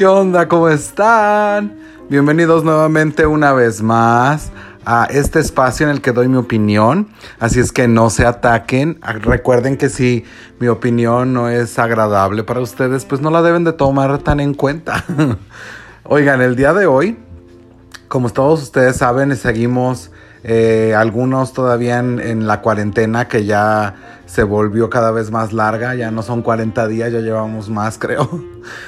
¿Qué onda? ¿Cómo están? Bienvenidos nuevamente una vez más a este espacio en el que doy mi opinión. Así es que no se ataquen. Ah, recuerden que si mi opinión no es agradable para ustedes, pues no la deben de tomar tan en cuenta. Oigan, el día de hoy, como todos ustedes saben, seguimos eh, algunos todavía en, la cuarentena que ya se volvió cada vez más larga, ya no son 40 días, ya llevamos más creo.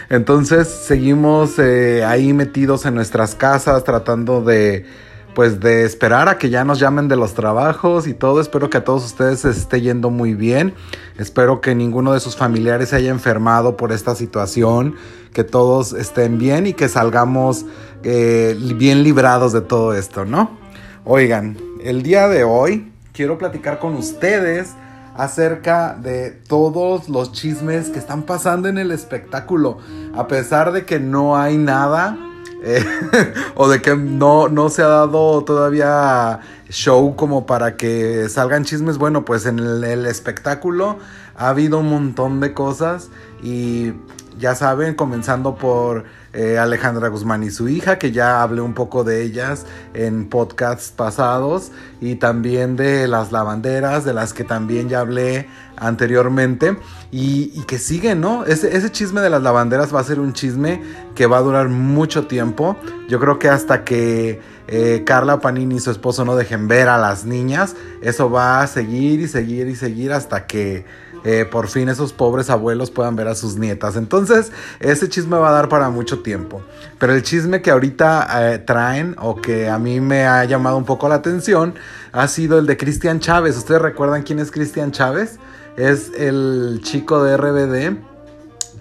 Entonces seguimos eh, ahí metidos en nuestras casas tratando de pues de esperar a que ya nos llamen de los trabajos y todo. Espero que a todos ustedes se esté yendo muy bien. Espero que ninguno de sus familiares se haya enfermado por esta situación. Que todos estén bien y que salgamos eh, bien librados de todo esto, ¿no? Oigan, el día de hoy quiero platicar con ustedes acerca de todos los chismes que están pasando en el espectáculo. A pesar de que no hay nada eh, o de que no, no se ha dado todavía show como para que salgan chismes. Bueno, pues en el espectáculo ha habido un montón de cosas y ya saben, comenzando por eh, Alejandra Guzmán y su hija, que ya hablé un poco de ellas en podcasts pasados, y también de las lavanderas, de las que también ya hablé anteriormente, y, que sigue, ¿no? Ese, ese, chisme de las lavanderas va a ser un chisme que va a durar mucho tiempo. Yo creo que hasta que eh, Carla Panini y su esposo no dejen ver a las niñas, eso va a seguir y seguir y seguir hasta que eh, por fin esos pobres abuelos puedan ver a sus nietas. Entonces, ese chisme va a dar para mucho tiempo. Pero el chisme que ahorita eh, traen o que a mí me ha llamado un poco la atención ha sido el de Cristian Chávez. ¿Ustedes recuerdan quién es Cristian Chávez? Es el chico de RBD,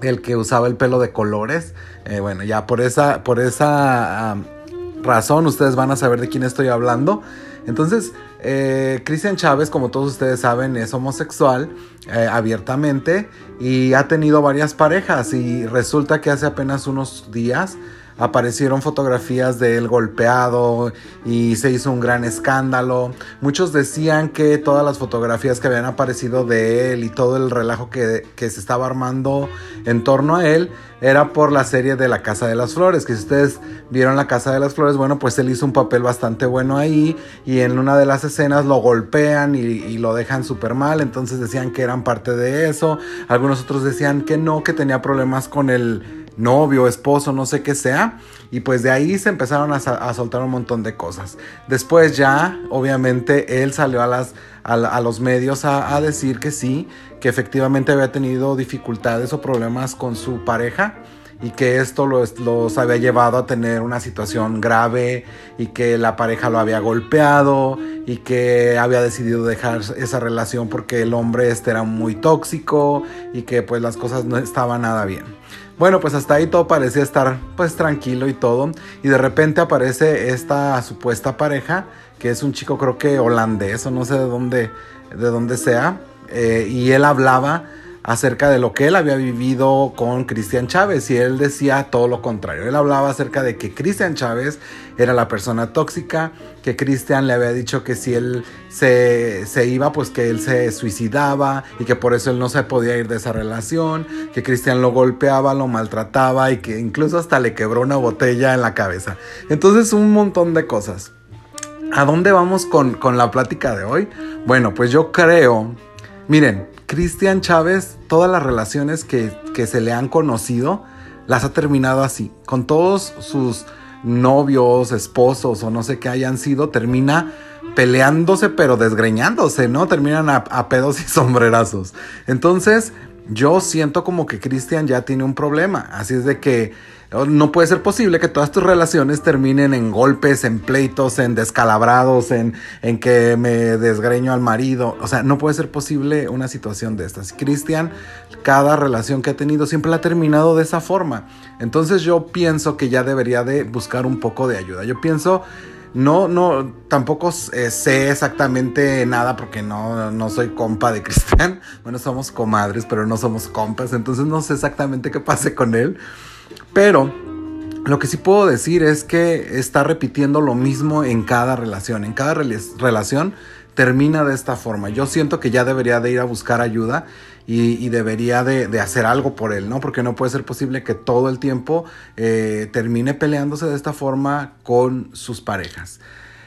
el que usaba el pelo de colores. Eh, bueno, ya por esa, por esa razón ustedes van a saber de quién estoy hablando. Entonces, eh, Cristian Chávez, como todos ustedes saben, es homosexual eh, abiertamente y ha tenido varias parejas y resulta que hace apenas unos días aparecieron fotografías de él golpeado y se hizo un gran escándalo. Muchos decían que todas las fotografías que habían aparecido de él y todo el relajo que, que se estaba armando en torno a él era por la serie de La Casa de las Flores, que si ustedes vieron La Casa de las Flores, bueno, pues él hizo un papel bastante bueno ahí y en una de las escenas lo golpean y, y lo dejan súper mal, entonces decían que eran parte de eso, algunos otros decían que no, que tenía problemas con el novio, esposo, no sé qué sea. Y pues de ahí se empezaron a, soltar un montón de cosas. Después ya, obviamente, él salió a, las, a, los medios a, decir que sí, que efectivamente había tenido dificultades o problemas con su pareja y que esto los, los, había llevado a tener una situación grave y que la pareja lo había golpeado y que había decidido dejar esa relación porque el hombre este era muy tóxico y que pues las cosas no estaban nada bien. Bueno, pues hasta ahí todo parecía estar pues tranquilo y todo. Y de repente aparece esta supuesta pareja, que es un chico creo que holandés o no sé de dónde, de dónde sea. Eh, y él hablaba acerca de lo que él había vivido con Cristian Chávez y él decía todo lo contrario. Él hablaba acerca de que Cristian Chávez era la persona tóxica, que Cristian le había dicho que si él se, iba, pues que él se suicidaba y que por eso él no se podía ir de esa relación, que Cristian lo golpeaba, lo maltrataba y que incluso hasta le quebró una botella en la cabeza. Entonces un montón de cosas. ¿A dónde vamos con, con la plática de hoy? Bueno, pues yo creo, miren, Cristian Chávez, todas las relaciones que, se le han conocido, las ha terminado así. Con todos sus novios, esposos o no sé qué hayan sido, termina peleándose pero desgreñándose, ¿no? Terminan a, a pedos y sombrerazos. Entonces, yo siento como que Cristian ya tiene un problema. Así es de que no puede ser posible que todas tus relaciones terminen en golpes, en pleitos, en descalabrados, en, en que me desgreño al marido. O sea, no puede ser posible una situación de estas. Cristian, cada relación que ha tenido siempre la ha terminado de esa forma. Entonces yo pienso que ya debería de buscar un poco de ayuda. Yo pienso no, no, tampoco eh, sé exactamente nada porque no, no soy compa de Cristian. Bueno, somos comadres, pero no somos compas. Entonces no sé exactamente qué pase con él. Pero lo que sí puedo decir es que está repitiendo lo mismo en cada relación. En cada relación termina de esta forma. Yo siento que ya debería de ir a buscar ayuda y, debería de, hacer algo por él, ¿no? Porque no puede ser posible que todo el tiempo eh, termine peleándose de esta forma con sus parejas.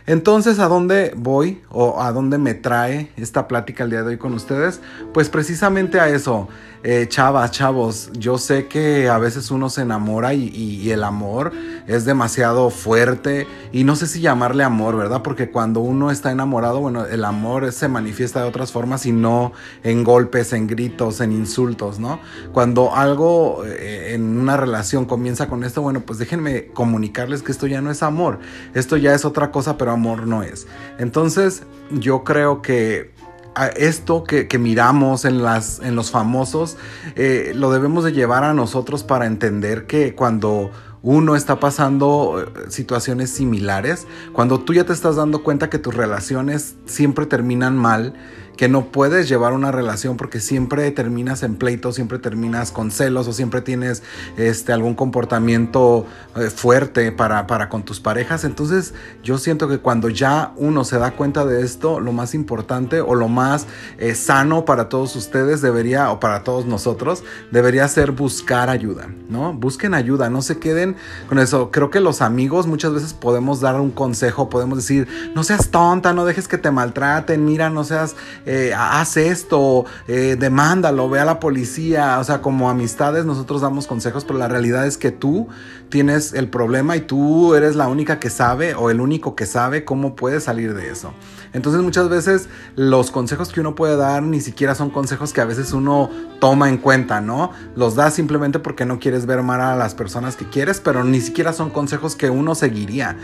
Entonces, ¿a dónde voy o a dónde me trae esta plática el día de hoy con ustedes? Pues precisamente a eso, eh, chavas, chavos, yo sé que a veces uno se enamora y, el amor es demasiado fuerte y no sé si llamarle amor, ¿verdad? Porque cuando uno está enamorado, bueno, el amor se manifiesta de otras formas y no en golpes, en gritos, en insultos, ¿no? Cuando algo eh, en una relación comienza con esto, bueno, pues déjenme comunicarles que esto ya no es amor, esto ya es otra cosa, pero amor no es. Entonces, yo creo que esto que, miramos en, las, en los famosos, eh, lo debemos de llevar a nosotros para entender que cuando uno está pasando eh, situaciones similares, cuando tú ya te estás dando cuenta que tus relaciones siempre terminan mal, que no puedes llevar una relación porque siempre terminas en pleito, siempre terminas con celos o siempre tienes este, algún comportamiento eh, fuerte para, para con tus parejas. Entonces yo siento que cuando ya uno se da cuenta de esto, lo más importante o lo más eh, sano para todos ustedes debería, o para todos nosotros, debería ser buscar ayuda, ¿no? Busquen ayuda, no se queden con eso. Creo que los amigos muchas veces podemos dar un consejo, podemos decir, no seas tonta, no dejes que te maltraten, mira, no seas eh, haz esto, eh, demándalo, ve a la policía. O sea, como amistades nosotros damos consejos, pero la realidad es que tú tienes el problema y tú eres la única que sabe o el único que sabe cómo puedes salir de eso. Entonces muchas veces los consejos que uno puede dar ni siquiera son consejos que a veces uno toma en cuenta, ¿no? Los das simplemente porque no quieres ver mal a las personas que quieres, pero ni siquiera son consejos que uno seguiría.